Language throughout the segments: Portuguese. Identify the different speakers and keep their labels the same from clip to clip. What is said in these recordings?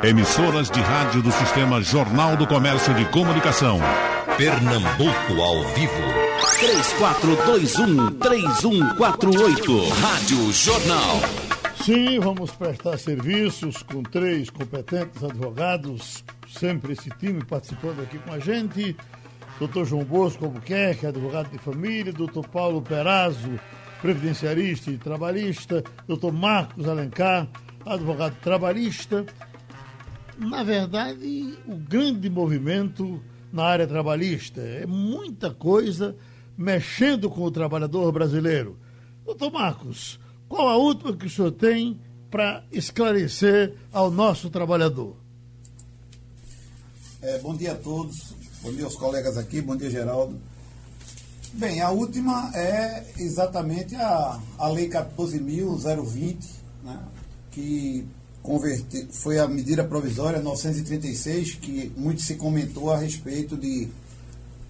Speaker 1: Emissoras de rádio do Sistema Jornal do Comércio de Comunicação.
Speaker 2: Pernambuco ao vivo.
Speaker 3: 3421-3148. Rádio Jornal.
Speaker 4: Sim, vamos prestar serviços com três competentes advogados, sempre esse time participando aqui com a gente. Doutor João Bosco Albuquerque, advogado de família, doutor Paulo Perazzo, previdenciarista e trabalhista, doutor Marcos Alencar, advogado trabalhista. Na verdade, o grande movimento na área trabalhista é muita coisa mexendo com o trabalhador brasileiro. Doutor Marcos, qual a última que o senhor tem para esclarecer ao nosso trabalhador?
Speaker 5: É, bom dia a todos, bom dia aos colegas aqui, bom dia Geraldo. Bem, a última é exatamente a, a Lei 14.020, né, que converter, foi a medida provisória 936, que muito se comentou a respeito de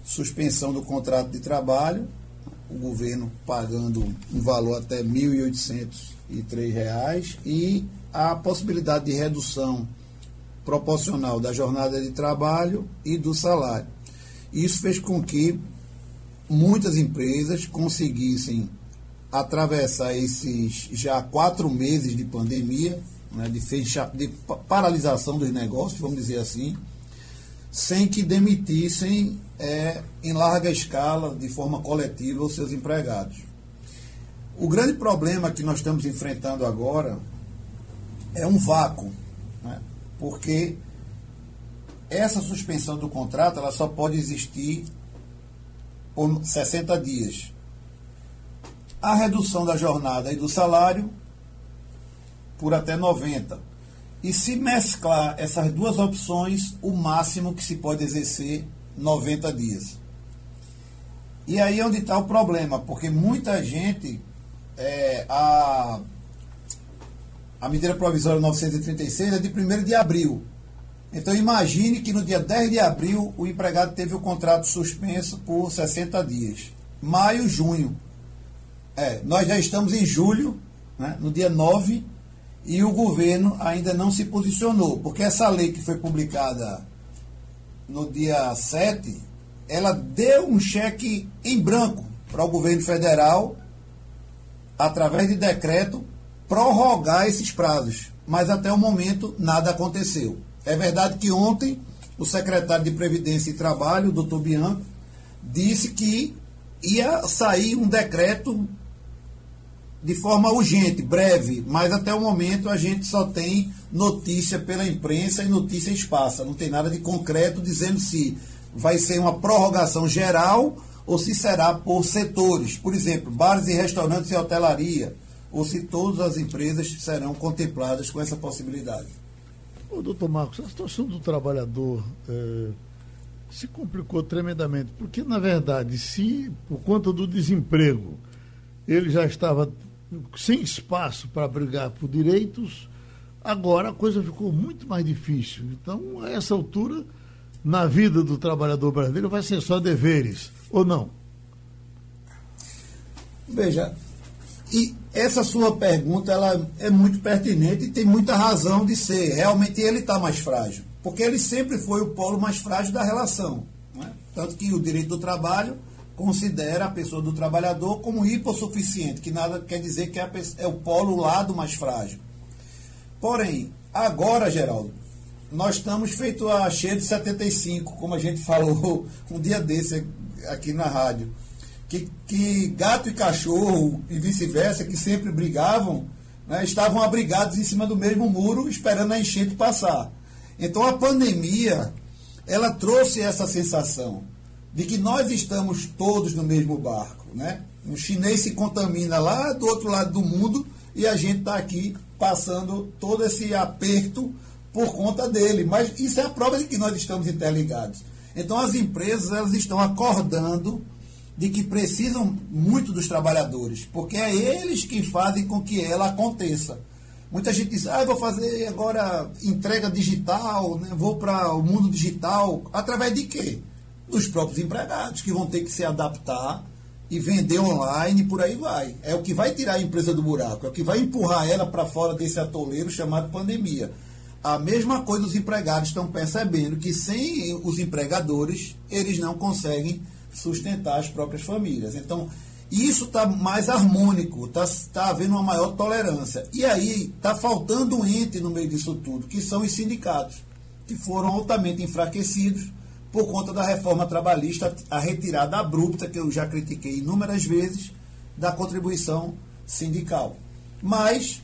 Speaker 5: suspensão do contrato de trabalho, o governo pagando um valor até R$ 1.803 e a possibilidade de redução proporcional da jornada de trabalho e do salário. Isso fez com que muitas empresas conseguissem atravessar esses já quatro meses de pandemia, né, de, fecha, de paralisação dos negócios, vamos dizer assim, sem que demitissem é, em larga escala, de forma coletiva, os seus empregados. O grande problema que nós estamos enfrentando agora é um vácuo, né, porque essa suspensão do contrato ela só pode existir por 60 dias. A redução da jornada e do salário por até 90. E se mesclar essas duas opções, o máximo que se pode exercer 90 dias. E aí é onde está o problema, porque muita gente, é, a, a medida provisória 936 é de 1 de abril. Então imagine que no dia 10 de abril o empregado teve o contrato suspenso por 60 dias. Maio, junho. É, nós já estamos em julho, né, no dia 9 e o governo ainda não se posicionou, porque essa lei que foi publicada no dia 7, ela deu um cheque em branco para o governo federal, através de decreto, prorrogar esses prazos. Mas até o momento nada aconteceu. É verdade que ontem o secretário de Previdência e Trabalho, o doutor Bianco, disse que ia sair um decreto de forma urgente, breve, mas até o momento a gente só tem notícia pela imprensa e notícia esparsa. Não tem nada de concreto dizendo se vai ser uma prorrogação geral ou se será por setores. Por exemplo, bares e restaurantes e hotelaria, ou se todas as empresas serão contempladas com essa possibilidade.
Speaker 4: Ô, doutor Marcos, a situação do trabalhador é, se complicou tremendamente, porque, na verdade, se por conta do desemprego ele já estava sem espaço para brigar por direitos, agora a coisa ficou muito mais difícil. Então, a essa altura, na vida do trabalhador brasileiro, vai ser só deveres, ou não?
Speaker 5: Veja, e essa sua pergunta ela é muito pertinente e tem muita razão de ser. Realmente ele está mais frágil, porque ele sempre foi o polo mais frágil da relação. É? Tanto que o direito do trabalho considera a pessoa do trabalhador como hipossuficiente, que nada quer dizer que é, é o polo lado mais frágil. Porém, agora, Geraldo, nós estamos feito a cheia de 75, como a gente falou um dia desse aqui na rádio. Que, que gato e cachorro e vice-versa, que sempre brigavam, né, estavam abrigados em cima do mesmo muro, esperando a enchente passar. Então a pandemia, ela trouxe essa sensação de que nós estamos todos no mesmo barco. Né? O chinês se contamina lá do outro lado do mundo e a gente está aqui passando todo esse aperto por conta dele. Mas isso é a prova de que nós estamos interligados. Então as empresas elas estão acordando de que precisam muito dos trabalhadores, porque é eles que fazem com que ela aconteça. Muita gente diz, ah, vou fazer agora entrega digital, né? vou para o mundo digital. Através de quê? Dos próprios empregados, que vão ter que se adaptar e vender online e por aí vai. É o que vai tirar a empresa do buraco, é o que vai empurrar ela para fora desse atoleiro chamado pandemia. A mesma coisa os empregados estão percebendo que sem os empregadores eles não conseguem sustentar as próprias famílias. Então, isso está mais harmônico, está tá havendo uma maior tolerância. E aí está faltando um ente no meio disso tudo, que são os sindicatos, que foram altamente enfraquecidos por conta da reforma trabalhista, a retirada abrupta, que eu já critiquei inúmeras vezes, da contribuição sindical. Mas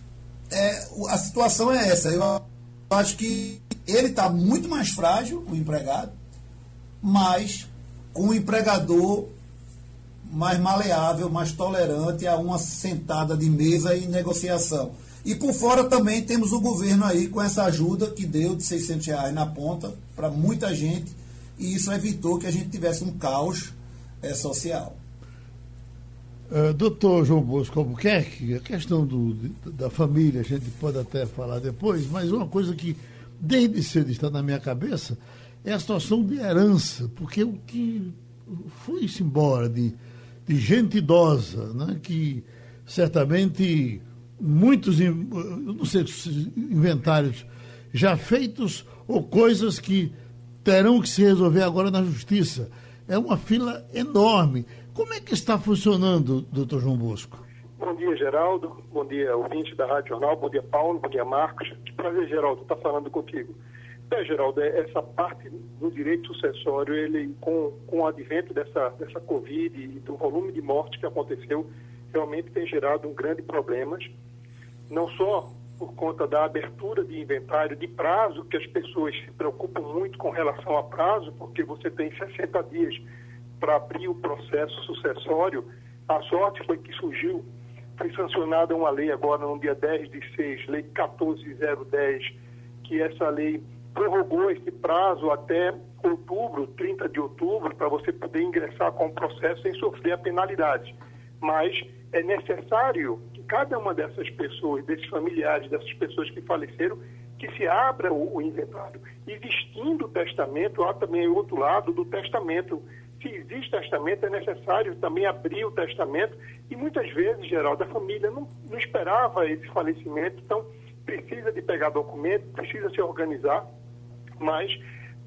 Speaker 5: é, a situação é essa. Eu acho que ele está muito mais frágil, o empregado, mas com o empregador mais maleável, mais tolerante a uma sentada de mesa e negociação. E por fora também temos o governo aí com essa ajuda que deu de 600 reais na ponta para muita gente e isso evitou que a gente tivesse um caos é, social.
Speaker 4: Uh, doutor João Bosco Albuquerque, a questão do, da família, a gente pode até falar depois, mas uma coisa que desde cedo está na minha cabeça é a situação de herança, porque o que foi-se embora de, de gente idosa, né, que certamente muitos, não sei, inventários já feitos ou coisas que terão que se resolver agora na justiça. É uma fila enorme. Como é que está funcionando, doutor João Bosco?
Speaker 6: Bom dia, Geraldo. Bom dia, ouvinte da Rádio Jornal. Bom dia, Paulo. Bom dia, Marcos. Que prazer, Geraldo, estar falando contigo. É, Geraldo, é, essa parte do direito sucessório, ele, com, com o advento dessa, dessa Covid e do volume de mortes que aconteceu, realmente tem gerado um grande problemas, não só por conta da abertura de inventário de prazo, que as pessoas se preocupam muito com relação a prazo, porque você tem 60 dias para abrir o processo sucessório. A sorte foi que surgiu, foi sancionada uma lei agora no dia 10 de 6, lei 14010, que essa lei prorrogou esse prazo até outubro, 30 de outubro, para você poder ingressar com o processo sem sofrer a penalidade. Mas é necessário cada uma dessas pessoas, desses familiares, dessas pessoas que faleceram, que se abra o, o inventário. Existindo o testamento, há também o outro lado do testamento se existe testamento, é necessário também abrir o testamento. E muitas vezes, Geraldo, a família não, não esperava esse falecimento, então precisa de pegar documento, precisa se organizar, mas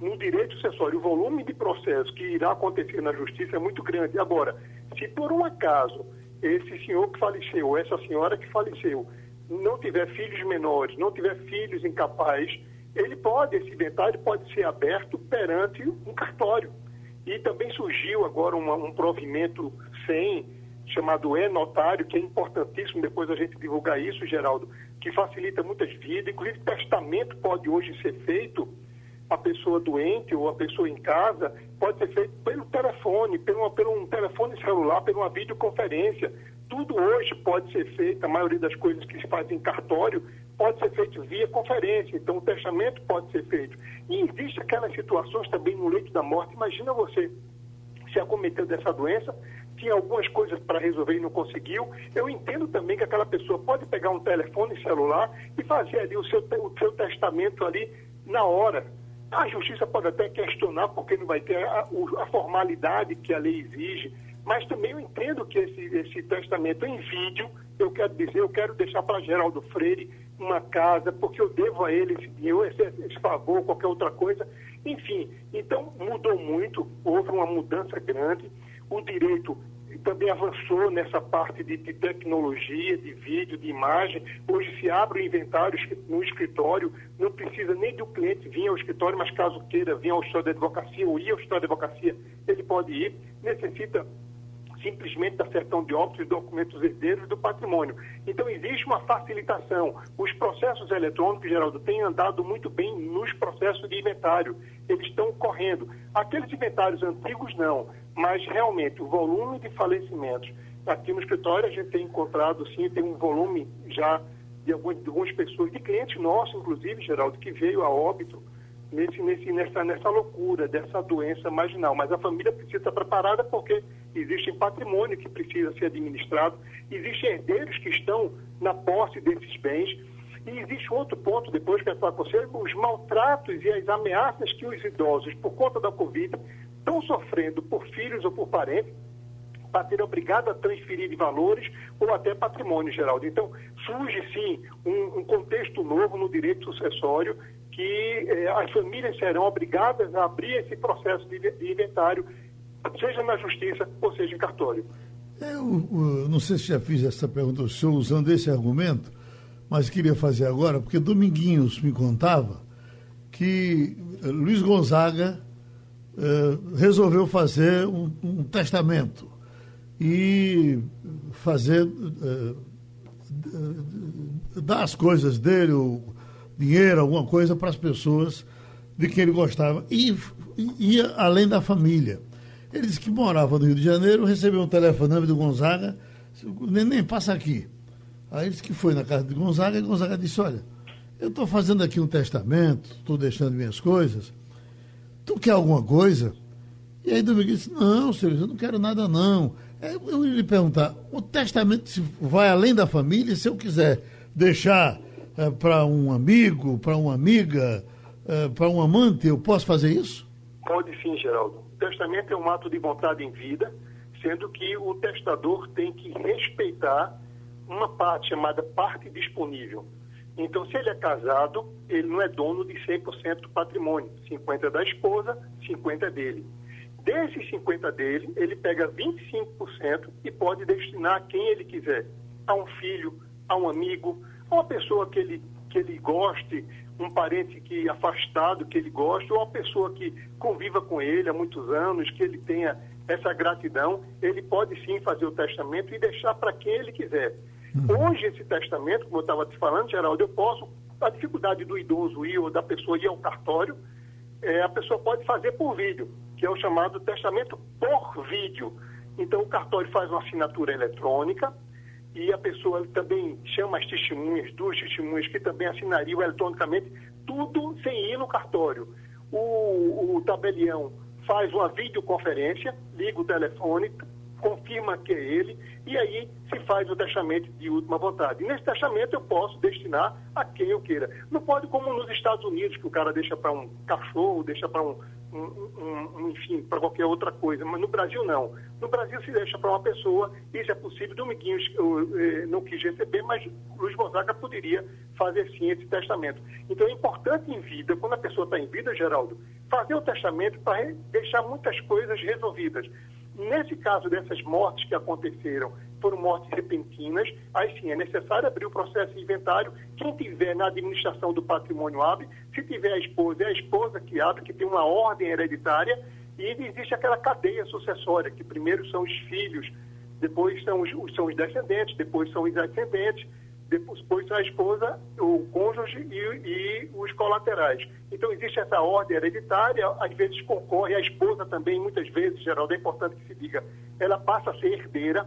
Speaker 6: no direito sucessório, o volume de processo que irá acontecer na justiça é muito grande. Agora, se por um acaso esse senhor que faleceu, essa senhora que faleceu, não tiver filhos menores, não tiver filhos incapazes, ele pode, esse inventário pode ser aberto perante um cartório. E também surgiu agora uma, um provimento sem, chamado e-notário, que é importantíssimo depois a gente divulgar isso, Geraldo, que facilita muitas vidas. Inclusive, testamento pode hoje ser feito, a pessoa doente ou a pessoa em casa, pode ser feito pelo telefone, pelo, pelo um telefone celular, por uma videoconferência. Tudo hoje pode ser feito, a maioria das coisas que se fazem em cartório pode ser feito via conferência, então o testamento pode ser feito. E existe aquelas situações também no leito da morte. Imagina você se acometeu dessa doença, tinha algumas coisas para resolver e não conseguiu. Eu entendo também que aquela pessoa pode pegar um telefone celular e fazer ali o seu, o seu testamento ali na hora. A justiça pode até questionar porque não vai ter a, a formalidade que a lei exige, mas também eu entendo que esse, esse testamento em vídeo, eu quero dizer, eu quero deixar para Geraldo Freire uma casa, porque eu devo a ele esse dinheiro, esse, esse favor, qualquer outra coisa. Enfim, então mudou muito, houve uma mudança grande. O direito também avançou nessa parte de, de, tecnologia, de vídeo, de imagem. Hoje se abre o inventário no escritório, não precisa nem do cliente vir ao escritório, mas caso queira vir ao escritório de advocacia ou ir ao escritório de advocacia, ele pode ir. Necessita simplesmente da certão de e documentos herdeiros do patrimônio. Então, existe uma facilitação. Os processos eletrônicos, Geraldo, têm andado muito bem nos processos de inventário. Eles estão correndo. Aqueles inventários antigos, não. Mas, realmente, o volume de falecimentos. Aqui no escritório, a gente tem encontrado, sim, tem um volume já de de algumas pessoas, de clientes nossos, inclusive, Geraldo, que veio a óbito nesse, nesse, nessa, nessa loucura dessa doença marginal. Mas a família precisa estar preparada porque existe patrimônio que precisa ser administrado, existem herdeiros que estão na posse desses bens. E existe outro ponto, depois que eu falar com você, os maltratos e as ameaças que os idosos, por conta da Covid, estão sofrendo por filhos ou por parentes, para ser obrigado a transferir de valores ou até patrimônio, Geraldo. Então, surge sim um, um, contexto novo no direito sucessório que eh, as famílias serão obrigadas a abrir esse processo de, de inventário, seja na justiça ou seja em cartório.
Speaker 4: Eu, eu, não sei se já fiz essa pergunta ao senhor usando esse argumento, mas queria fazer agora, porque Dominguinhos me contava que Luiz Gonzaga eh, resolveu fazer um, um, testamento e fazer eh, dar as coisas dele, dinheiro, alguma coisa para as pessoas de quem ele gostava e ia além da família. Ele disse que morava no Rio de Janeiro, recebeu um telefonema do Gonzaga, neném, passa aqui. Aí ele disse que foi na casa de Gonzaga e Gonzaga disse, olha, eu estou fazendo aqui um testamento, estou deixando minhas coisas, tu quer alguma coisa? E aí Domingues disse, não, senhor, eu não quero nada não. Eu ia lhe perguntar, o testamento vai além da família? Se eu quiser deixar é, para um amigo, para uma amiga, é, para um amante, eu posso fazer isso?
Speaker 6: Pode sim, Geraldo. O testamento é um ato de vontade em vida, sendo que o testador tem que respeitar uma parte chamada parte disponível. Então, se ele é casado, ele não é dono de 100% do patrimônio. 50% é da esposa, 50% é dele. Desses 50% dele, ele pega 25% e pode destinar a quem ele quiser. A um filho, a um amigo, uma pessoa que ele, que ele goste, um parente que afastado que ele gosta, ou uma pessoa que conviva com ele há muitos anos, que ele tenha essa gratidão, ele pode sim fazer o testamento e deixar para quem ele quiser. Uhum. Hoje, esse testamento, como eu estava te falando, Geraldo, eu posso, a dificuldade do idoso ir ou da pessoa ir ao cartório, é, a pessoa pode fazer por vídeo, que é o chamado testamento por vídeo. Então, o cartório faz uma assinatura eletrônica, e a pessoa também chama as testemunhas, duas testemunhas que também assinariam eletronicamente, tudo sem ir no cartório. O, o tabelião faz uma videoconferência, liga o telefone, confirma que é ele, e aí se faz o testamento de última vontade. E nesse testamento eu posso destinar a quem eu queira. Não pode como nos Estados Unidos, que o cara deixa para um cachorro, deixa para um, um, um, enfim, para qualquer outra coisa. Mas no Brasil, não. No Brasil, se deixa para uma pessoa, isso é possível. Dominguinhos eh, não quis receber, mas Luiz Gonzaga poderia fazer sim esse testamento. Então, é importante em vida, quando a pessoa está em vida, Geraldo, fazer o testamento para deixar muitas coisas resolvidas. Nesse caso dessas mortes que aconteceram, foram mortes repentinas, aí sim é necessário abrir o processo de inventário. Quem tiver na administração do patrimônio abre, se tiver a esposa, é a esposa que abre, que tem uma ordem hereditária, e existe aquela cadeia sucessória, que primeiro são os filhos, depois são os, são os descendentes, depois são os ascendentes, depois a esposa, o cônjuge e, e, os colaterais. Então, existe essa ordem hereditária, às vezes concorre, a esposa também, muitas vezes, Geraldo, é importante que se diga, ela passa a ser herdeira,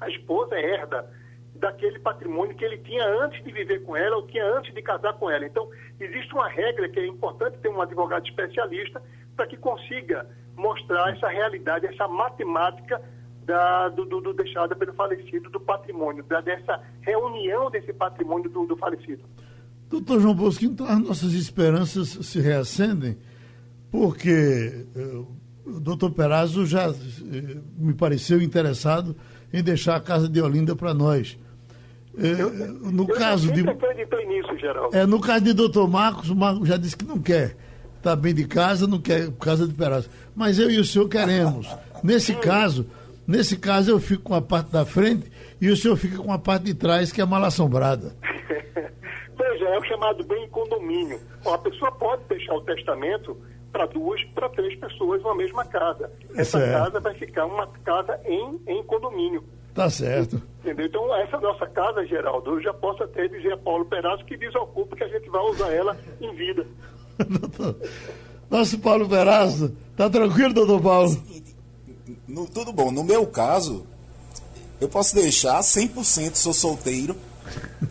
Speaker 6: a esposa herda daquele patrimônio que ele tinha antes de viver com ela ou tinha antes de casar com ela. Então, existe uma regra que é importante ter um advogado especialista para que consiga mostrar essa realidade, essa matemática da, do, do, do, deixado pelo falecido, do patrimônio, da, dessa reunião desse patrimônio do, do falecido.
Speaker 4: Doutor João Bosco, então as nossas esperanças se reacendem, porque uh, o doutor Perazzo já uh, me pareceu interessado em deixar a casa de Olinda para nós.
Speaker 6: Uh, no eu caso de nisso, Geraldo.
Speaker 4: É, no caso de doutor Marcos, o Marcos já disse que não quer. Está bem de casa, não quer casa de Perazzo. Mas eu e o senhor queremos. Nesse caso, Nesse caso, eu fico com a parte da frente e o senhor fica com a parte de trás, que é mal assombrada.
Speaker 6: Veja, é o chamado bem condomínio. A pessoa pode deixar o testamento para duas, para três pessoas numa mesma casa. Essa certo. casa vai ficar uma casa em, em condomínio.
Speaker 4: Tá certo.
Speaker 6: Entendeu? Então, essa nossa casa, Geraldo, eu já posso até dizer a Paulo Perazzo que desocupa que a gente vai usar ela em vida.
Speaker 4: Nosso Paulo Perazzo, tá tranquilo, doutor Paulo?
Speaker 7: No, tudo bom. No meu caso, eu posso deixar 100% sou solteiro.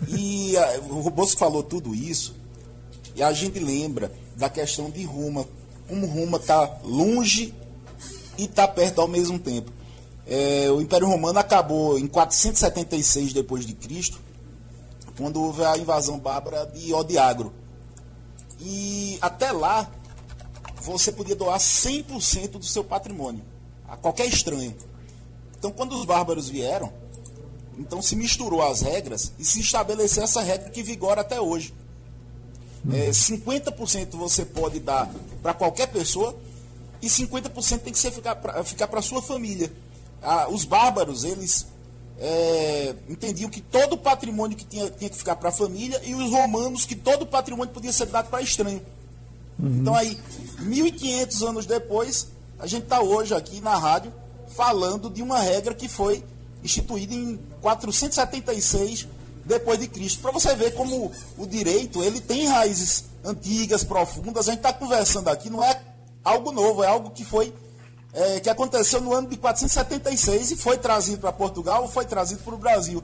Speaker 7: E a, o Bosco falou tudo isso. E a gente lembra da questão de Roma. Como Roma está longe e está perto ao mesmo tempo. É, o Império Romano acabou em 476 depois de Cristo, quando houve a invasão bárbara de Odiagro. E até lá, você podia doar 100% do seu patrimônio a qualquer estranho. Então, quando os bárbaros vieram, então se misturou as regras e se estabeleceu essa regra que vigora até hoje. É, 50% você pode dar para qualquer pessoa e 50% tem que ser ficar para ficar sua família. Ah, os bárbaros, eles é, entendiam que todo o patrimônio que tinha, tinha que ficar para a família e os romanos que todo o patrimônio podia ser dado para estranho. Uhum. Então aí, 1500 anos depois, a gente está hoje aqui na rádio falando de uma regra que foi instituída em 476 depois de Cristo. Para você ver como o direito ele tem raízes antigas, profundas. A gente está conversando aqui, não é algo novo, é algo que foi é, que aconteceu no ano de 476 e foi trazido para Portugal foi trazido para o Brasil.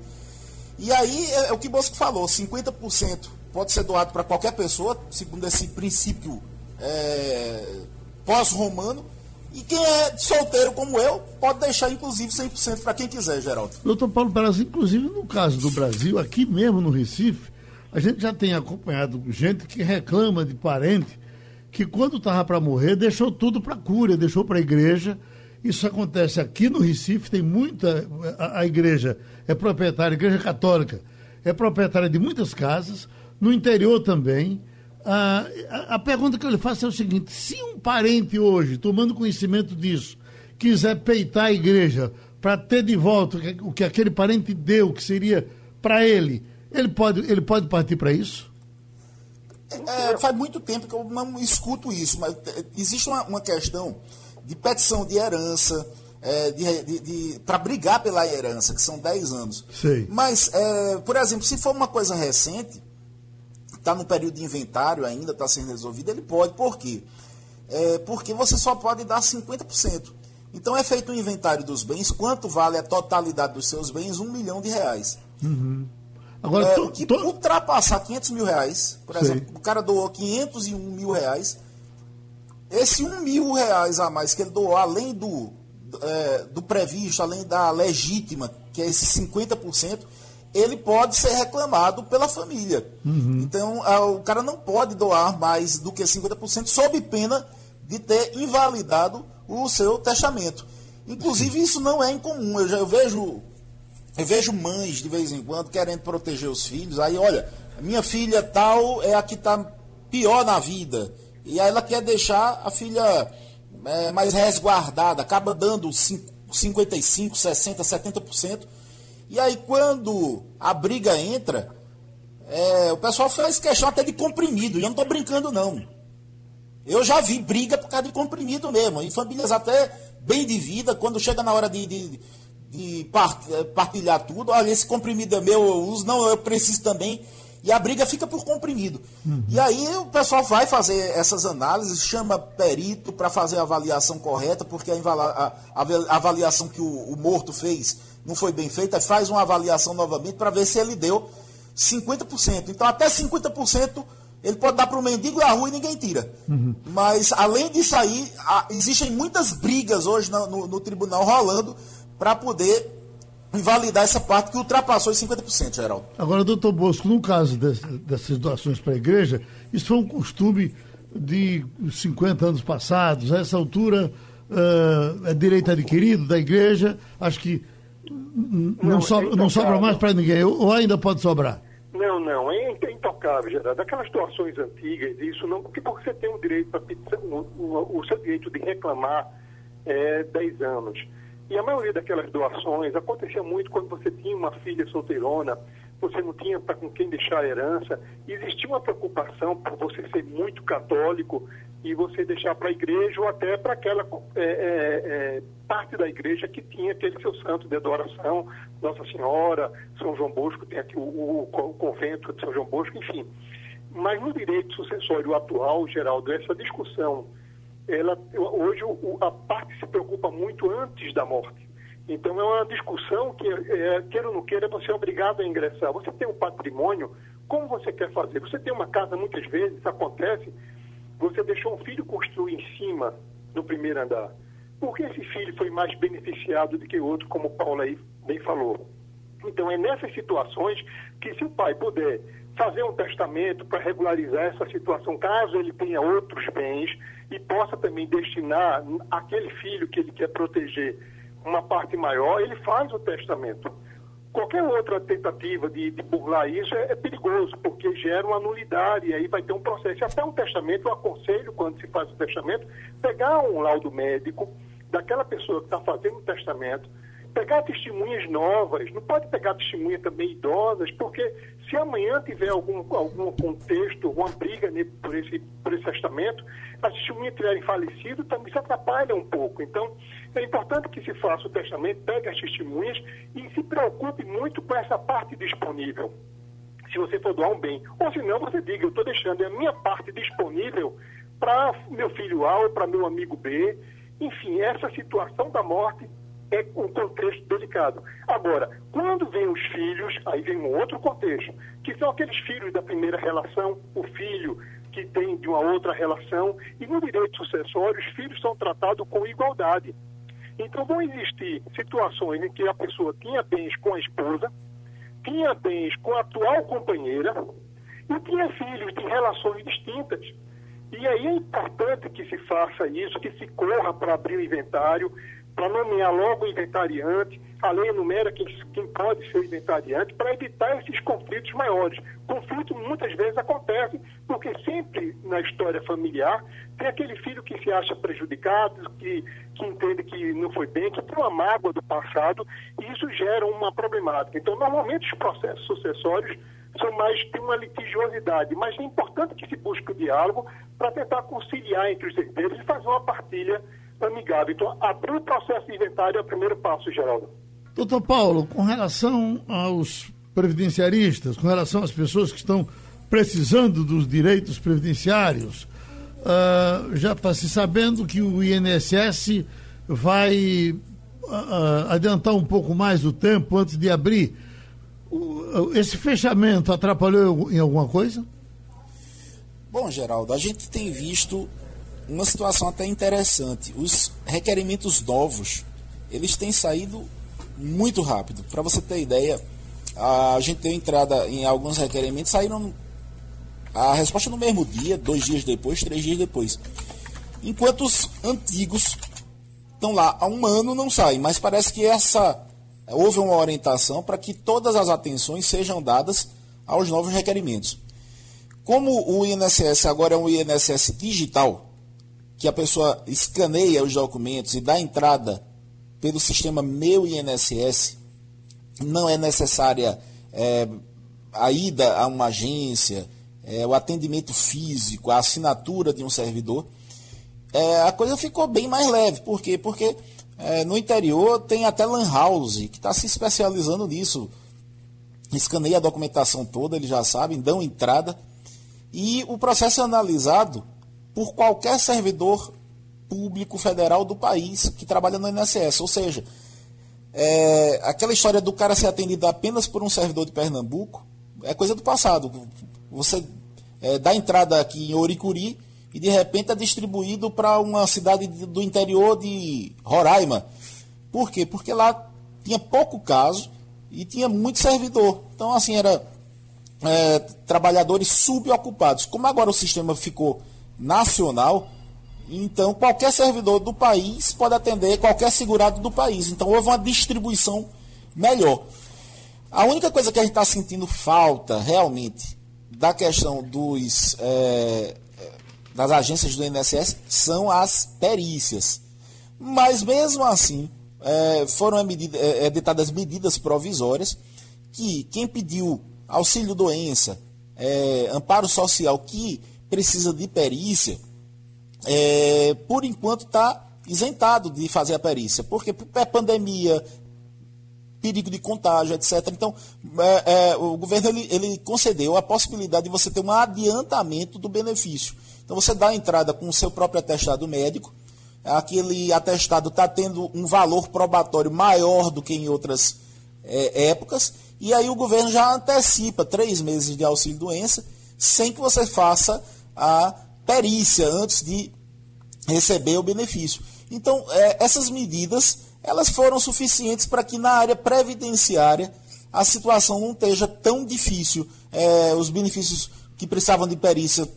Speaker 7: E aí é, é, o que Bosco falou, 50% pode ser doado para qualquer pessoa, segundo esse princípio é, pós-romano, e quem é solteiro como eu, pode deixar inclusive 100% para quem quiser, Geraldo.
Speaker 4: Doutor Paulo Peraz, inclusive no caso do Brasil, aqui mesmo no Recife, a gente já tem acompanhado gente que reclama de parente que quando estava para morrer deixou tudo para a cúria, deixou para a igreja. Isso acontece aqui no Recife, tem muita. A, a, igreja é proprietária, a igreja católica é proprietária de muitas casas, no interior também. A, a, a, pergunta que eu lhe faço é o seguinte: se um parente hoje, tomando conhecimento disso, quiser peitar a igreja para ter de volta o que aquele parente deu, que seria para ele, ele pode, ele pode partir para isso?
Speaker 7: É, faz muito tempo que eu não escuto isso, mas é, existe uma, uma questão de petição de herança, é, de, de, de para brigar pela herança, que são 10 anos.
Speaker 4: Sei.
Speaker 7: Mas, é, por exemplo, se for uma coisa recente, está no período de inventário ainda, está sendo resolvido, ele pode. Por quê? É, porque você só pode dar 50%. Então é feito um inventário dos bens, quanto vale a totalidade dos seus bens? Um milhão de reais.
Speaker 4: Uhum.
Speaker 7: Agora, é, que tô... ultrapassar 500 mil reais, por Sei. exemplo, o cara doou 501 mil reais, esse um mil reais a mais que ele doou, além do, é, do previsto, além da legítima, que é esse 50%, ele pode ser reclamado pela família. Uhum. Então, o cara não pode doar mais do que 50%, sob pena de ter invalidado o seu testamento. Inclusive, isso não é incomum. Eu, já, eu vejo eu vejo mães de vez em quando querendo proteger os filhos. Aí, olha, minha filha tal é a que está pior na vida. E aí ela quer deixar a filha é, mais resguardada, acaba dando 55, 60, 70%. E aí, quando a briga entra, é, o pessoal faz questão até de comprimido. E eu não estou brincando, não. Eu já vi briga por causa de comprimido mesmo. Em famílias até bem de vida, quando chega na hora de, de, de eh, partilhar tudo, olha, esse comprimido é meu, eu uso, não, eu preciso também. E a briga fica por comprimido. Uhum. E aí o pessoal vai fazer essas análises, chama perito para fazer a avaliação correta, porque a avaliação que o, o morto fez não foi bem feita, faz uma avaliação novamente para ver se ele deu 50%. Então, até 50% ele pode dar para o mendigo e a rua e ninguém tira. Uhum. Mas, além disso aí, existem muitas brigas hoje no, no, no tribunal rolando para poder invalidar essa parte que ultrapassou os 50%, Geraldo.
Speaker 4: Agora, doutor Bosco, no caso desse, dessas doações para a igreja, isso foi um costume de 50 anos passados. A essa altura, uh, é direito adquirido da igreja. Acho que não, não, sobra, não sobra mais para ninguém, ou ainda pode sobrar?
Speaker 6: Não, não, é intocável, Gerardo. Aquelas doações antigas, isso não, porque você tem o direito, o, o seu direito de reclamar é 10 anos. E a maioria daquelas doações acontecia muito quando você tinha uma filha solteirona, você não tinha para com quem deixar a herança, existia uma preocupação por você ser muito católico e você deixar para a igreja ou até para aquela é, é, é, parte da igreja que tinha aquele seu santo de adoração, Nossa Senhora, São João Bosco, tem aqui o, o, o convento de São João Bosco, enfim. Mas no direito sucessório atual, Geraldo, essa discussão, ela, hoje a parte se preocupa muito antes da morte. Então é uma discussão que, é, queira ou não queira, você é obrigado a ingressar. Você tem um patrimônio, como você quer fazer? Você tem uma casa, muitas vezes, acontece você deixou um filho construir em cima, no primeiro andar. Por que esse filho foi mais beneficiado do que outro, como o Paulo aí bem falou? Então, é nessas situações que, se o pai puder fazer um testamento para regularizar essa situação, caso ele tenha outros bens e possa também destinar aquele filho que ele quer proteger uma parte maior, ele faz o testamento. Qualquer outra tentativa de, de burlar isso é, é, perigoso, porque gera uma nulidade e aí vai ter um processo. Até um testamento, eu aconselho, quando se faz o testamento, pegar um laudo médico daquela pessoa que está fazendo o testamento, pegar testemunhas novas, não pode pegar testemunhas também idosas, porque se amanhã tiver algum, algum contexto, alguma briga por, esse, por esse testamento, as testemunhas tiverem falecido, também se atrapalha um pouco. Então, é importante que se faça o testamento, pegue as testemunhas e se preocupe muito com essa parte disponível. Se você for doar um bem. Ou se não, você diga, eu estou deixando a minha parte disponível para meu filho A ou para meu amigo B. Enfim, essa situação da morte é um contexto delicado. Agora, quando vem os filhos, aí vem um outro contexto, que são aqueles filhos da primeira relação, o filho que tem de uma outra relação, e no direito sucessório, os filhos são tratados com igualdade. Então, vão existir situações em que a pessoa tinha bens com a esposa, tinha bens com a atual companheira e tinha filhos de relações distintas. E aí é importante que se faça isso, que se corra para abrir o inventário, para nomear logo o inventariante, a lei enumera quem, quem pode ser o inventariante, para evitar esses conflitos maiores. Conflitos muitas vezes acontecem, porque sempre na história familiar tem aquele filho que se acha prejudicado, que, que entende que não foi bem, que tem uma mágoa do passado, e isso gera uma problemática. Então, normalmente os processos sucessórios são mais tem uma litigiosidade, mas é importante que se busque o diálogo para tentar conciliar entre os herdeiros e fazer uma partilha amigável. Então, abrir o processo de inventário é o primeiro passo, Geraldo.
Speaker 4: Doutor Paulo, com relação aos previdenciaristas, com relação às pessoas que estão precisando dos direitos previdenciários, uh, já está se sabendo que o INSS vai uh, adiantar um pouco mais o tempo antes de abrir. Uh, esse fechamento atrapalhou em alguma coisa?
Speaker 7: Bom, Geraldo, a gente tem visto uma situação até interessante. Os requerimentos novos, eles têm saído muito rápido. Para você ter ideia, a gente deu entrada em alguns requerimentos, saíram a resposta no mesmo dia, dois dias depois, três dias depois. Enquanto os antigos estão lá há um ano, não saem, mas parece que essa houve uma orientação para que todas as atenções sejam dadas aos novos requerimentos. Como o INSS agora é um INSS digital, que a pessoa escaneia os documentos e dá entrada pelo sistema Meu INSS, não é necessária é, a ida a uma agência, é, o atendimento físico, a assinatura de um servidor, é, a coisa ficou bem mais leve. Por quê? Porque é, no interior tem até Lan House, que está se especializando nisso. Escaneia a documentação toda, eles já sabem, dão entrada. E o processo é analisado por qualquer servidor público federal do país que trabalha no INSS. Ou seja, é, aquela história do cara ser atendido apenas por um servidor de Pernambuco é coisa do passado. Você é, dá entrada aqui em Oricuri e de repente é distribuído para uma cidade do interior de Roraima. Por quê? Porque lá tinha pouco caso e tinha muito servidor. Então, assim, era é, trabalhadores subocupados. Como agora o sistema ficou nacional, então qualquer servidor do país pode atender qualquer segurado do país. Então houve uma distribuição melhor. A única coisa que a gente está sentindo falta realmente da questão dos, é, das agências do INSS são as perícias. Mas mesmo assim, é, foram é, editadas medidas provisórias que quem pediu auxílio doença, é, amparo social, que precisa de perícia, é, por enquanto está isentado de fazer a perícia, porque é pandemia, perigo de contágio, etc. Então, é, é, o governo ele, ele, concedeu a possibilidade de você ter um adiantamento do benefício. Então, você dá a entrada com o seu próprio atestado médico, aquele atestado está tendo um valor probatório maior do que em outras é, épocas, e aí o governo já antecipa três meses de auxílio-doença, sem que você faça a perícia antes de receber o benefício. Então, é, essas medidas elas foram suficientes para que na área previdenciária a situação não esteja tão difícil. É, os benefícios que precisavam de perícia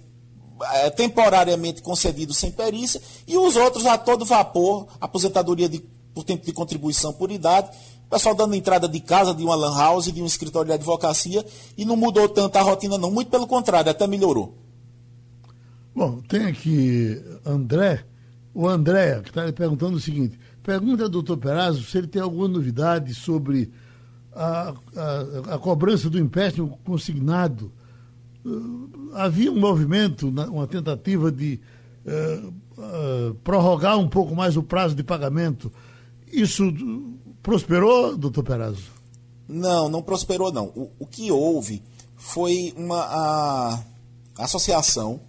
Speaker 7: é, temporariamente concedidos sem perícia e os outros a todo vapor, aposentadoria de, por tempo de contribuição por idade O pessoal dando entrada de casa, de uma lan house, de um escritório de advocacia, e não mudou tanto a rotina, não. Muito pelo contrário, até melhorou.
Speaker 4: Bom, tem aqui André, o André, que está lhe perguntando o seguinte: pergunta ao doutor Perazzo se ele tem alguma novidade sobre a, a, a cobrança do empréstimo consignado. Uh, havia um movimento, uma tentativa de uh, uh, prorrogar um pouco mais o prazo de pagamento. Isso prosperou, doutor Perazzo?
Speaker 7: Não, não prosperou não. O, o que houve foi uma a associação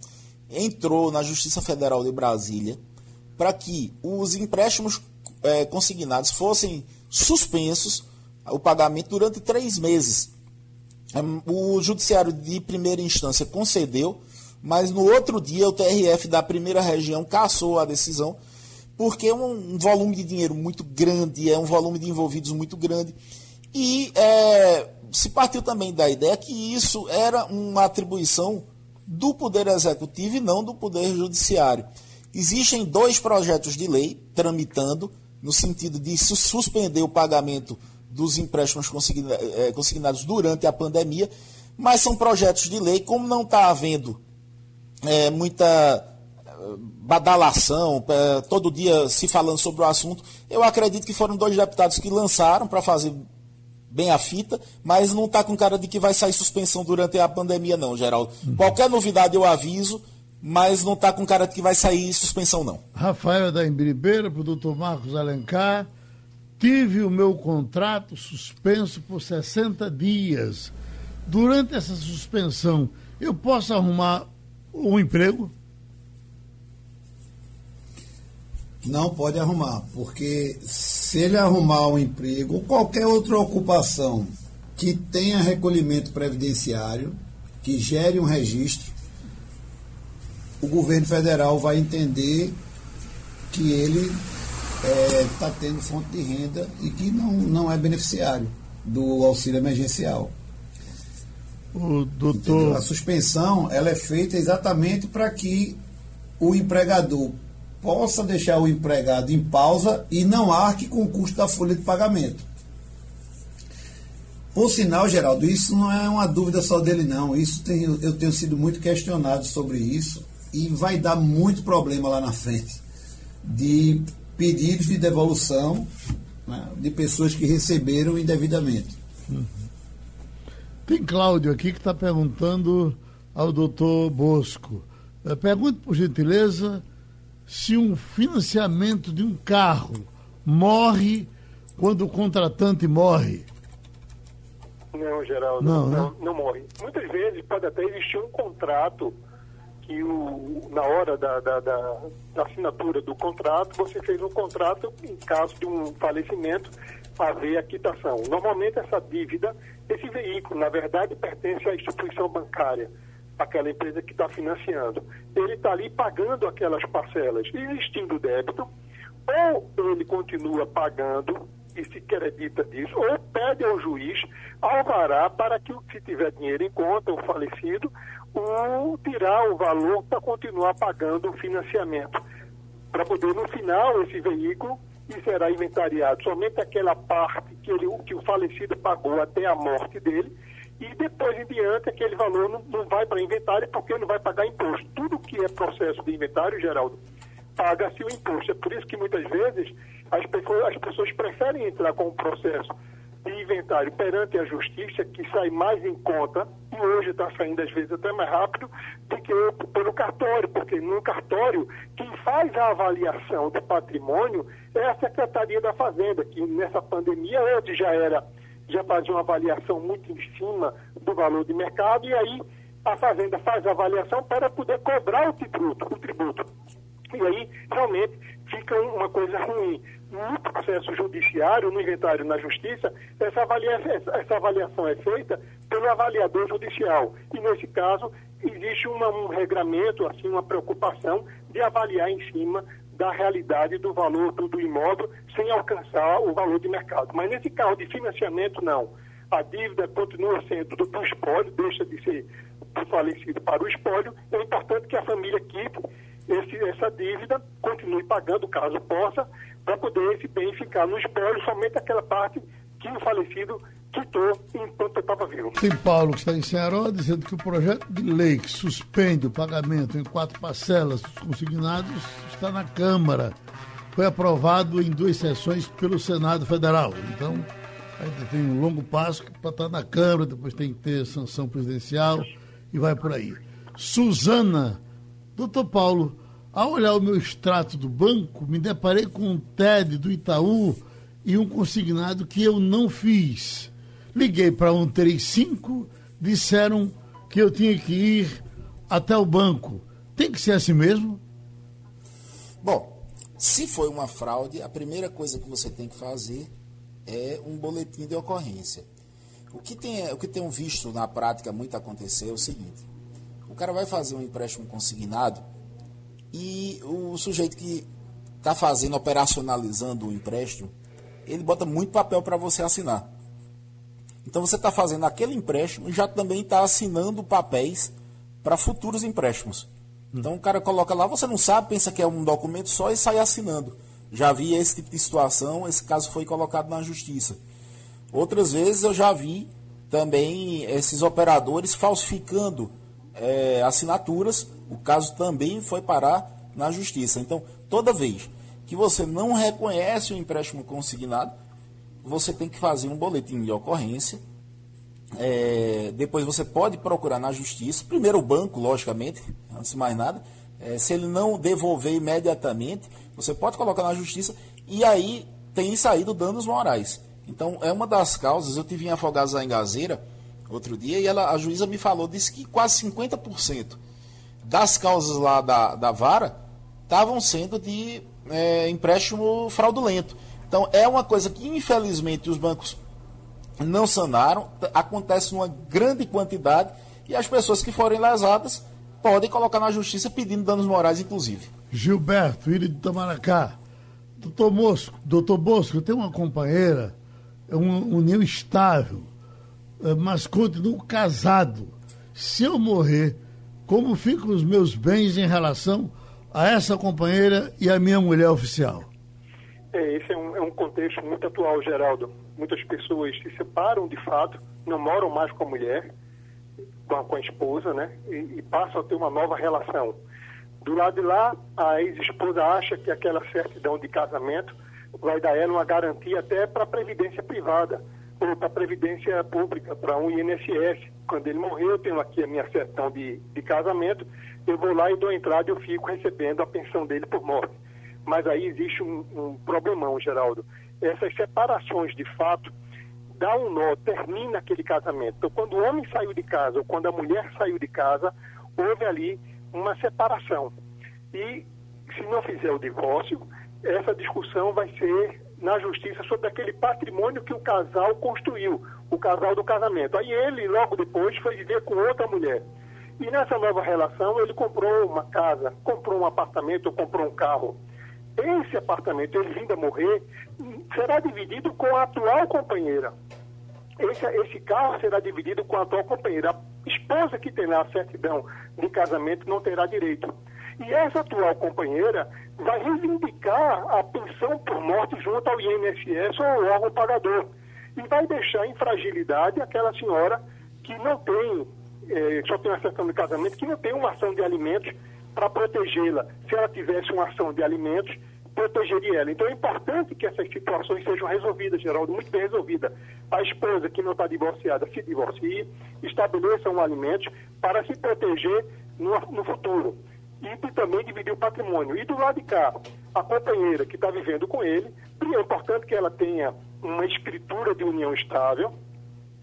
Speaker 7: entrou na Justiça Federal de Brasília para que os empréstimos é, consignados fossem suspensos o pagamento durante três meses. O judiciário de primeira instância concedeu, mas no outro dia o TRF da primeira região cassou a decisão, porque é um volume de dinheiro muito grande, é um volume de envolvidos muito grande. E é, se partiu também da ideia que isso era uma atribuição do Poder Executivo e não do Poder Judiciário. Existem dois projetos de lei tramitando no sentido de suspender o pagamento dos empréstimos eh, consignados durante a pandemia, mas são projetos de lei, como não está havendo é, muita eh, badalação, todo dia se falando sobre o assunto, eu acredito que foram dois deputados que lançaram para fazer bem a fita, mas não está com cara de que vai sair suspensão durante a pandemia, não, Geraldo. Uhum. Qualquer novidade eu aviso, mas não está com cara de que vai sair suspensão, não.
Speaker 4: Rafael da Embiribeira, para o doutor Marcos Alencar. Tive o meu contrato suspenso por 60 dias. Durante essa suspensão, eu posso arrumar um emprego?
Speaker 5: Não pode arrumar, porque se ele arrumar um emprego ou qualquer outra ocupação que tenha recolhimento previdenciário, que gere um registro, o governo federal vai entender que ele está é, tendo fonte de renda e que não, não é beneficiário do auxílio emergencial.
Speaker 4: O doutor... Entendeu?
Speaker 5: A suspensão ela é feita exatamente para que o empregador possa deixar o empregado em pausa e não arque com o custo da folha de pagamento. Por sinal, Geraldo, isso não é uma dúvida só dele, não. Isso tem, eu tenho sido muito questionado sobre isso e vai dar muito problema lá na frente de pedidos de devolução né, de pessoas que receberam indevidamente. Uhum.
Speaker 4: Tem Cláudio aqui que está perguntando ao doutor Bosco. Eh, pergunte, por gentileza, se um financiamento de um carro morre quando o contratante morre.
Speaker 6: Não, Geraldo, não, não, né? não, morre. Muitas vezes pode até existir um contrato que o, na hora da, da, da, da, assinatura do contrato, você fez um contrato, em caso de um falecimento, haver a quitação. Normalmente essa dívida, esse veículo, na verdade, pertence à instituição bancária, aquela empresa que está financiando. Ele está ali pagando aquelas parcelas. Existindo débito, ou ele continua pagando e se acredita disso, ou pede ao juiz alvará para que, se tiver dinheiro em conta, o falecido, ou tirar o valor para continuar pagando o financiamento. Para poder, no final, esse veículo e será inventariado somente aquela parte que, ele, que o falecido pagou até a morte dele, e depois em diante aquele valor não, não vai para inventário porque não vai pagar imposto. Tudo que é processo de inventário, Geraldo, paga-se o imposto. É por isso que muitas vezes as pessoas, as pessoas preferem entrar com o processo de inventário perante a justiça, que sai mais em conta, e hoje está saindo às vezes até mais rápido, do que pelo cartório, porque no cartório, quem faz a avaliação do patrimônio é a Secretaria da Fazenda, que nessa pandemia antes já era, já fazia uma avaliação muito em cima do valor de mercado, e aí a Fazenda faz a avaliação para poder cobrar o tributo. O tributo. E aí, realmente, fica uma coisa ruim no processo judiciário, no inventário na justiça, essa avaliação, essa avaliação é feita pelo avaliador judicial. E nesse caso, existe uma, um regramento, assim, uma preocupação de avaliar em cima da realidade do valor do, do imóvel sem alcançar o valor de mercado. Mas nesse caso de financiamento, não. A dívida continua sendo do, do espólio, deixa de ser do falecido para o espólio. É importante que a família quite esse, essa dívida, continue pagando caso possa, para poder esse bem ficar no espólio, somente aquela parte que o falecido quitou enquanto eu estava vivo.
Speaker 4: Tem Paulo que está em Ceará dizendo que o projeto de lei que suspende o pagamento em quatro parcelas dos consignados está na Câmara. Foi aprovado em duas sessões pelo Senado Federal. Então, ainda tem um longo passo para estar na Câmara, depois tem que ter sanção presidencial e vai por aí. Suzana, doutor Paulo, ao olhar o meu extrato do banco, me deparei com um TED do Itaú e um consignado que eu não fiz. Liguei para 135, disseram que eu tinha que ir até o banco. Tem que ser assim mesmo?
Speaker 7: Bom, se foi uma fraude, a primeira coisa que você tem que fazer é um boletim de ocorrência. O que tem, o que tenho visto na prática muito acontecer é o seguinte: o cara vai fazer um empréstimo consignado e o sujeito que está fazendo, operacionalizando o empréstimo, ele bota muito papel para você assinar. Então você está fazendo aquele empréstimo e já também está assinando papéis para futuros empréstimos. Então o cara coloca lá, você não sabe, pensa que é um documento só e sai assinando. Já vi esse tipo de situação, esse caso foi colocado na justiça. Outras vezes eu já vi também esses operadores falsificando é, assinaturas, o caso também foi parar na justiça. Então, toda vez que você não reconhece o empréstimo consignado, você tem que fazer um boletim de ocorrência. É, depois você pode procurar na justiça, primeiro o banco, logicamente, antes de mais nada. É, se ele não devolver imediatamente, você pode colocar na justiça e aí tem saído danos morais. Então é uma das causas. Eu tive em Afogados da Engazeira outro dia e ela, a juíza me falou, disse que quase 50% das causas lá da, da vara estavam sendo de é, empréstimo fraudulento. Então é uma coisa que infelizmente os bancos não sanaram, acontece numa grande quantidade e as pessoas que forem lesadas podem colocar na justiça pedindo danos morais, inclusive.
Speaker 4: Gilberto, filho de Tamaracá. Doutor Bosco, doutor Bosco, eu tenho uma companheira, é uma união estável, é, mas continuo casado. Se eu morrer, como ficam os meus bens em relação a essa companheira e a minha mulher oficial?
Speaker 6: É, esse é um, é um contexto muito atual, Geraldo. Muitas pessoas se separam de fato, não moram mais com a mulher, com a, com a esposa, né? E, e, passam a ter uma nova relação. Do lado de lá, a ex-esposa acha que aquela certidão de casamento vai dar ela uma garantia até para a previdência privada ou para a previdência pública, para um INSS. Quando ele morrer, eu tenho aqui a minha certidão de, de casamento, eu vou lá e dou entrada e eu fico recebendo a pensão dele por morte. Mas aí existe um, um problemão, Geraldo. Essas separações, de fato, dá um nó, termina aquele casamento. Então, quando o homem saiu de casa ou quando a mulher saiu de casa, houve ali uma separação. E se não fizer o divórcio, essa discussão vai ser na justiça sobre aquele patrimônio que o casal construiu, o casal do casamento. Aí ele, logo depois, foi viver com outra mulher. E nessa nova relação, ele comprou uma casa, comprou um apartamento, comprou um carro esse apartamento, ele vindo a morrer, será dividido com a atual companheira. Esse, esse carro será dividido com a atual companheira. A esposa que terá a certidão de casamento não terá direito. E essa atual companheira vai reivindicar a pensão por morte junto ao INSS ou ao órgão pagador. E vai deixar em fragilidade aquela senhora que não tem, eh, só tem uma certidão de casamento, que não tem uma ação de alimentos para protegê-la. Se ela tivesse uma ação de alimentos, protegeria ela. Então é importante que essas situações sejam resolvidas, Geraldo, muito bem resolvidas. A esposa que não está divorciada se divorcie, estabeleça um alimento para se proteger no, no futuro. E também dividir o patrimônio. E do lado de cá, a companheira que está vivendo com ele, é importante que ela tenha uma escritura de união estável,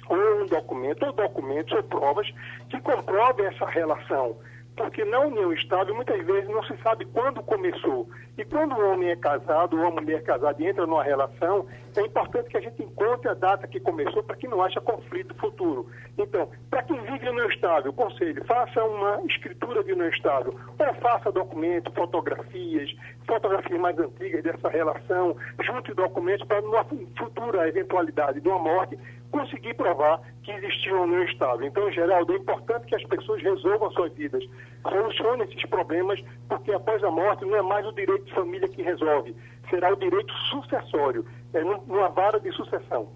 Speaker 6: ou um documento, ou documentos, ou provas que comprovem essa relação porque na união estável muitas vezes não se sabe quando começou. E quando o homem é casado ou a mulher casada e entra numa relação, é importante que a gente encontre a data que começou para que não haja conflito futuro. Então, para quem vive união estável, conselho, faça uma escritura de união estável, ou faça documento, fotografias, fotografias mais antigas dessa relação, junte documentos para numa futura eventualidade de uma morte, conseguir provar que existia uma união estável. Então, Geraldo, é importante que as pessoas resolvam suas vidas, solucionem esses problemas, porque após a morte não é mais o direito de família que resolve, será o direito sucessório, é numa vara de sucessão.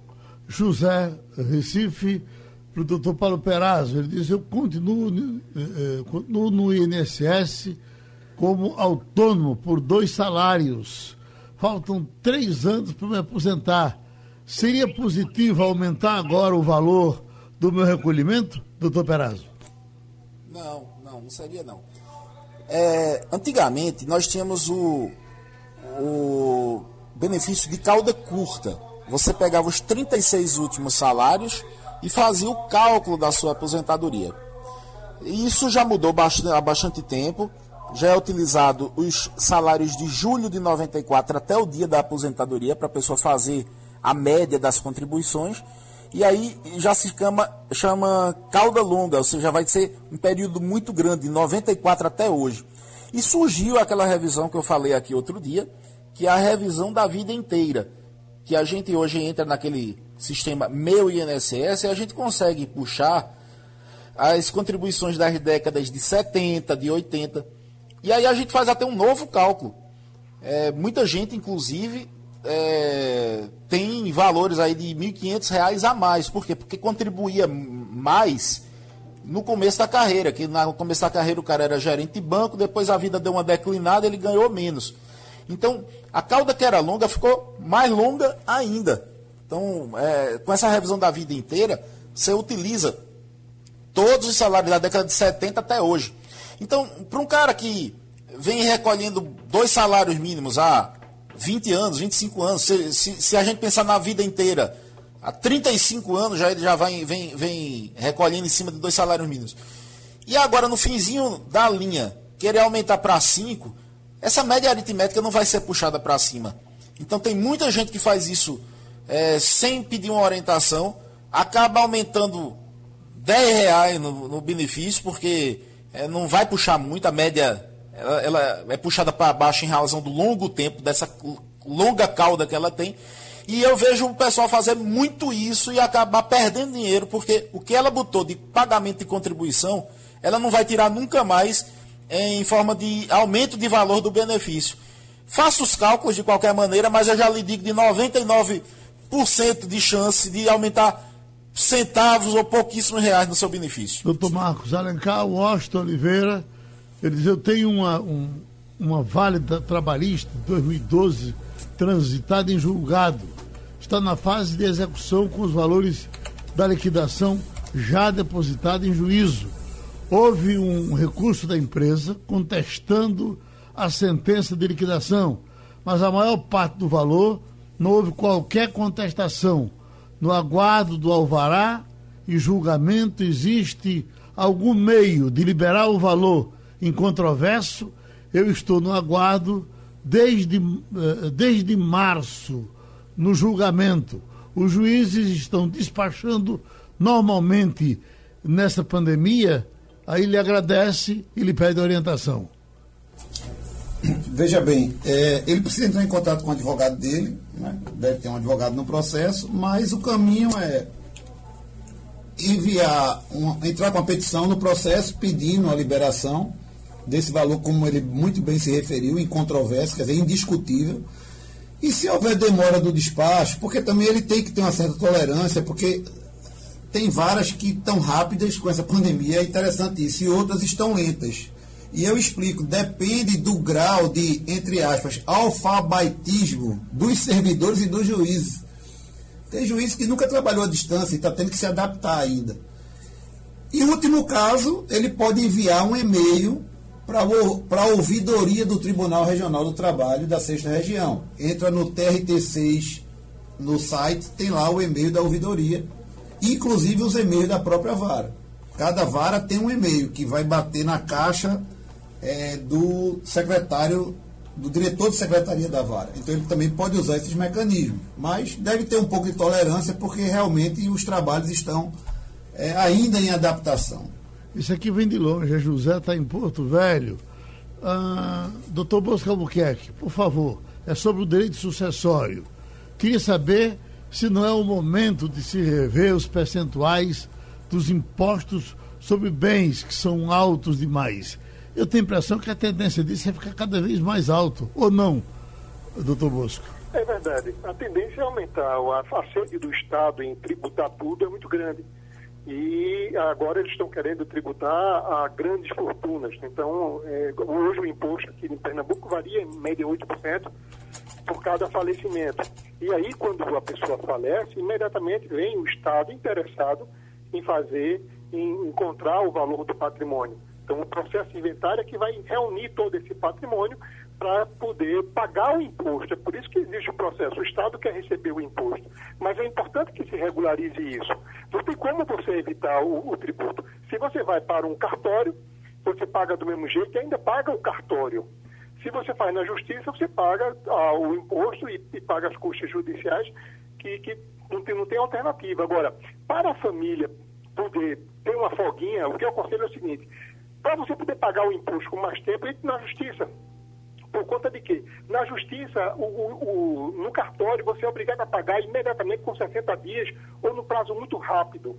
Speaker 4: José Recife, para o doutor Paulo Perazzo. Ele diz: Eu continuo, eh, continuo no INSS como autônomo por dois salários. Faltam três anos para me aposentar. Seria positivo aumentar agora o valor do meu recolhimento, doutor Perazzo?
Speaker 7: Não, não, não seria não. É, antigamente nós tínhamos o, o benefício de cauda curta. Você pegava os 36 últimos salários e fazia o cálculo da sua aposentadoria. Isso já mudou bastante, há bastante tempo. Já é utilizado os salários de julho de 94 até o dia da aposentadoria para a pessoa fazer a média das contribuições. E aí já se chama, chama cauda longa, ou seja, vai ser um período muito grande, de 94 até hoje. E surgiu aquela revisão que eu falei aqui outro dia, que é a revisão da vida inteira. Que a gente hoje entra naquele sistema meu INSS e a gente consegue puxar as contribuições das décadas de 70, de 80. E aí a gente faz até um novo cálculo. É, muita gente, inclusive, é, tem valores aí de R$ 1.500 a mais. Por quê? Porque contribuía mais no começo da carreira, que no começo da carreira o cara era gerente de banco, depois a vida deu uma declinada, ele ganhou menos. Então, a cauda que era longa ficou mais longa ainda. Então, é, com essa revisão da vida inteira, você utiliza todos os salários da década de 70 até hoje. Então, para um cara que vem recolhendo dois salários mínimos há 20 anos, 25 anos, se, se, se a gente pensar na vida inteira, há 35 anos já ele já vai, vem, vem recolhendo em cima de dois salários mínimos. E agora, no finzinho da linha, querer aumentar para 5, essa média aritmética não vai ser puxada para cima. Então tem muita gente que faz isso é, sem pedir uma orientação, acaba aumentando 10 reais no, no benefício, porque é, não vai puxar muito, a média ela, ela é puxada para baixo em razão do longo tempo, dessa longa cauda que ela tem. E eu vejo o pessoal fazer muito isso e acabar perdendo dinheiro, porque o que ela botou de pagamento de contribuição, ela não vai tirar nunca mais em forma de aumento de valor do benefício. Faça os cálculos de qualquer maneira, mas eu já lhe digo de 99 de chance de aumentar centavos ou pouquíssimos reais no seu benefício.
Speaker 4: Doutor Marcos Alencar, Washington Oliveira, ele diz, eu tenho uma, um, uma válida trabalhista de 2012 transitada em julgado. Está na fase de execução com os valores da liquidação já depositada em juízo. Houve um recurso da empresa contestando a sentença de liquidação, mas a maior parte do valor não houve qualquer contestação. No aguardo do alvará e julgamento existe algum meio de liberar o valor incontroverso. Eu estou no aguardo desde, eh, desde março, no julgamento. Os juízes estão despachando normalmente nessa pandemia. Aí ele agradece e lhe pede orientação.
Speaker 5: Veja bem, é, ele precisa entrar em contato com o advogado dele, né? deve ter um advogado no processo, mas o caminho é enviar, entrar com a petição no processo pedindo a liberação desse valor, como ele muito bem se referiu, incontroverso, quer dizer, indiscutível. E se houver demora do despacho, porque também ele tem que ter uma certa tolerância, porque tem varas que estão rápidas com essa pandemia, é interessante isso, e outras estão lentas. E eu explico, depende do grau de, entre aspas, alfabetismo dos servidores e dos juízes. Tem juiz que nunca trabalhou à distância e está tendo que se adaptar ainda. E último caso, ele pode enviar um e-mail para a ouvidoria do Tribunal Regional do Trabalho da Sexta Região. Entra no TRT6 no site, tem lá o e-mail da ouvidoria, inclusive os e-mails da própria vara. Cada vara tem um e-mail que vai bater na caixa é, do secretário, do diretor de secretaria da vara. Então ele também pode usar esses mecanismos. Mas deve ter um pouco de tolerância, porque realmente os trabalhos estão é, ainda em adaptação.
Speaker 4: Isso aqui vem de longe, a José está em Porto Velho. Ah, doutor Bosco Albuquerque, por favor, é sobre o direito sucessório. Queria saber se não é o momento de se rever os percentuais dos impostos sobre bens que são altos demais eu tenho a impressão que a tendência disso é ficar cada vez mais alto, ou não, doutor Bosco?
Speaker 6: É verdade. A tendência é aumentar. A sede do Estado em tributar tudo é muito grande. E agora eles estão querendo tributar a grandes fortunas. Então, é, hoje o imposto aqui em Pernambuco varia em média 8% por cada falecimento. E aí, quando a pessoa falece, imediatamente vem o Estado interessado em fazer, em encontrar o valor do patrimônio. Então, o processo inventário é que vai reunir todo esse patrimônio para poder pagar o imposto. É por isso que existe o processo. O Estado quer receber o imposto. Mas é importante que se regularize isso. Não tem como você evitar o, o tributo. Se você vai para um cartório, você paga do mesmo jeito e ainda paga o cartório. Se você faz na justiça, você paga ah, o imposto e, e, paga as custas judiciais, que, que não, tem, não tem alternativa. Agora, para a família poder ter uma folguinha, o que eu aconselho é o seguinte: para você poder pagar o imposto com mais tempo, entre na justiça. Por conta de que, na justiça, o, o, o, no cartório, você é obrigado a pagar imediatamente com 60 dias ou no prazo muito rápido.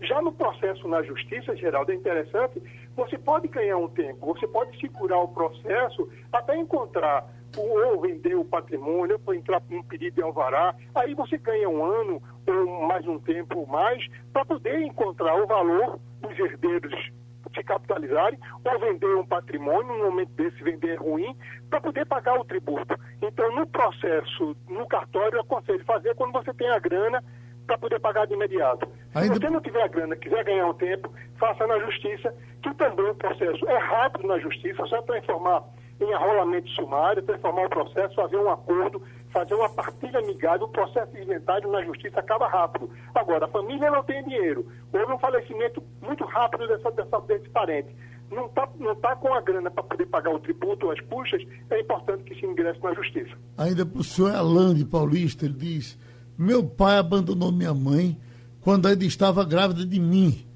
Speaker 6: Já no processo na justiça, Geraldo, é interessante, você pode ganhar um tempo, você pode segurar o processo até encontrar ou vender o patrimônio, ou entrar um pedido de alvará, aí você ganha um ano ou mais um tempo mais para poder encontrar o valor dos herdeiros se capitalizarem ou vender um patrimônio, no momento desse vender ruim, para poder pagar o tributo. Então, no processo, no cartório, eu aconselho fazer quando você tem a grana para poder pagar de imediato. Ainda... Se você não tiver a grana, quiser ganhar um tempo, faça na justiça, que também o processo é rápido na justiça, só transformar em arrolamento sumário, transformar o processo, fazer um acordo, fazer uma partilha amigável, o processo inventário na justiça acaba rápido. Agora, a família não tem dinheiro, houve um falecimento muito rápido dessa, dessa, desse parente. Não está não tá com a grana para poder pagar o tributo, as puxas, é importante que se ingresse na justiça.
Speaker 4: Ainda para o senhor Alain de Paulista, ele diz: Meu pai abandonou minha mãe quando ainda estava grávida de mim.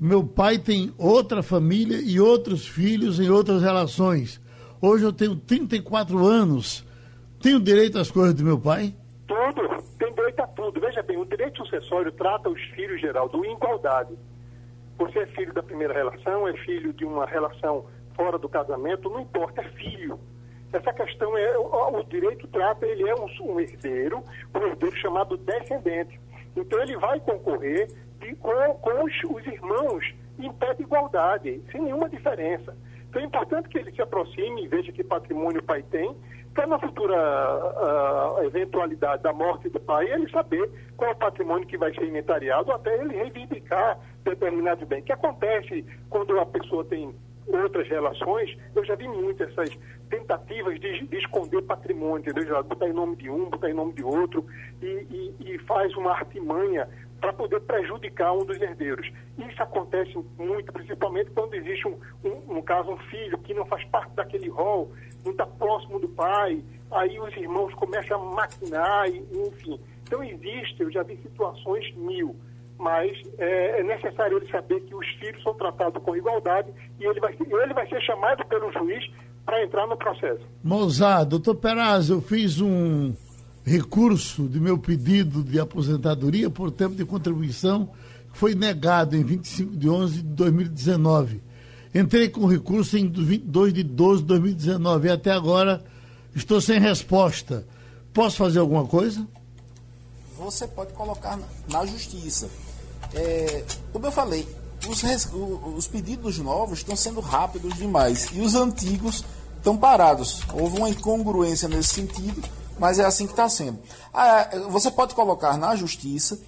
Speaker 4: Meu pai tem outra família e outros filhos em outras relações. Hoje eu tenho 34 anos. Tenho direito às coisas do meu pai?
Speaker 6: Tudo. Tem direito a tudo. Veja bem, o direito sucessório trata os filhos, Geraldo, em igualdade. Você é filho da primeira relação, é filho de uma relação fora do casamento, não importa, é filho. Essa questão é, o, direito trata, ele é um, um, herdeiro, um herdeiro chamado descendente. Então ele vai concorrer de, com, com os, os irmãos em pé de igualdade, sem nenhuma diferença. Então é importante que ele se aproxime e veja que patrimônio o pai tem, para na futura uh, eventualidade da morte do pai, ele saber qual é o patrimônio que vai ser inventariado, até ele reivindicar determinado bem. O que acontece quando a pessoa tem outras relações, eu já vi muitas essas tentativas de, de, esconder patrimônio, entendeu? Já botar em nome de um, botar em nome de outro, e, e, e faz uma artimanha para poder prejudicar um dos herdeiros. Isso acontece muito, principalmente quando existe, um, um, no caso, um filho que não faz parte daquele rol, não está próximo do pai, aí os irmãos começam a maquinar, enfim. Então existe, eu já vi situações mil, mas é, é necessário ele saber que os filhos são tratados com igualdade e ele vai, ele vai ser chamado pelo juiz para entrar no processo.
Speaker 4: Mozart, doutor Peraz, eu fiz um recurso de meu pedido de aposentadoria por tempo de contribuição que foi negado em 25 de 11 de 2019. Entrei com recurso em 22 de 12 de 2019 e até agora estou sem resposta. Posso fazer alguma coisa?
Speaker 7: Você pode colocar na justiça. É, como eu falei, os, os pedidos novos estão sendo rápidos demais e os antigos estão parados. Houve uma incongruência nesse sentido mas é assim que está sendo. Ah, você pode colocar na justiça,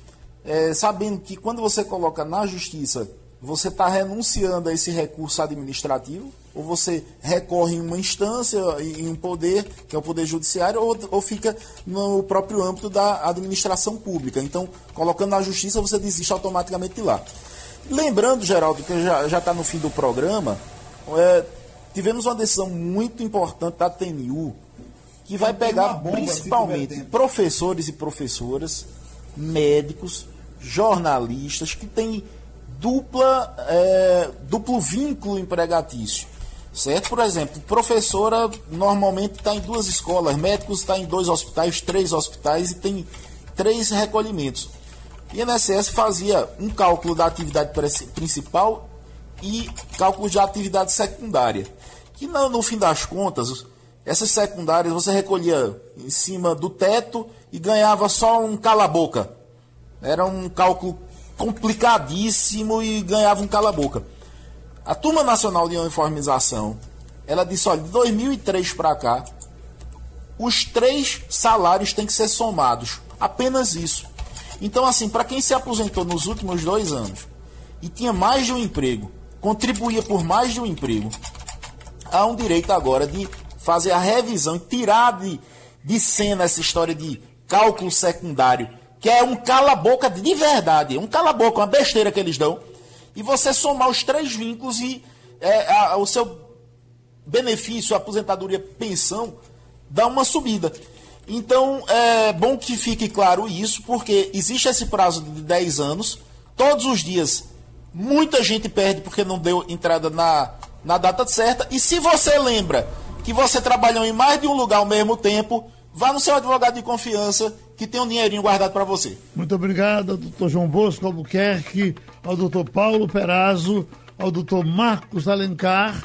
Speaker 7: é, sabendo que quando você coloca na justiça, você está renunciando a esse recurso administrativo, ou você recorre em uma instância, em um poder, que é o poder judiciário, ou, ou fica no próprio âmbito da administração pública. Então, colocando na justiça, você desiste automaticamente de lá. Lembrando, Geraldo, que já está no fim do programa, é, tivemos uma decisão muito importante da TNU, que vai pegar principalmente professores e professoras, médicos, jornalistas que têm dupla, é, duplo vínculo empregatício. Certo? Por exemplo, professora normalmente está em duas escolas, médicos está em dois hospitais, três hospitais e tem três recolhimentos. O INSS fazia um cálculo da atividade principal e cálculo de atividade secundária. Que no, no fim das contas, essas secundárias você recolhia em cima do teto e ganhava só um cala-boca. Era um cálculo complicadíssimo e ganhava um cala-boca. A Turma Nacional de Uniformização, ela disse, olha, de 2003 para cá, os três salários têm que ser somados. Apenas isso. Então, assim, para quem se aposentou nos últimos dois anos e tinha mais de um emprego, contribuía por mais de um emprego, há um direito agora de fazer a revisão e tirar de, de cena essa história de cálculo secundário, que é um cala-boca de verdade, um cala-boca, uma besteira que eles dão, e você somar os três vínculos e é, a, o seu benefício, aposentadoria, pensão, dá uma subida. Então, é bom que fique claro isso, porque existe esse prazo de 10 anos, todos os dias muita gente perde porque não deu entrada na, na data certa, e se você lembra que você trabalhou em mais de um lugar ao mesmo tempo, vá no seu advogado de confiança que tem um dinheirinho guardado para você.
Speaker 4: Muito obrigado, doutor João Bosco Albuquerque, ao doutor Paulo Perazzo, ao doutor Marcos Alencar.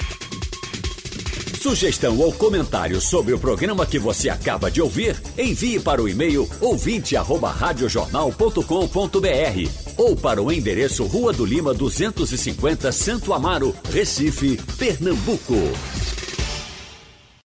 Speaker 3: Sugestão ou comentário sobre o programa que você acaba de ouvir, envie para o e-mail ouvinte@radiojornal.com.br ou para o endereço Rua do Lima 250, Santo Amaro, Recife, Pernambuco.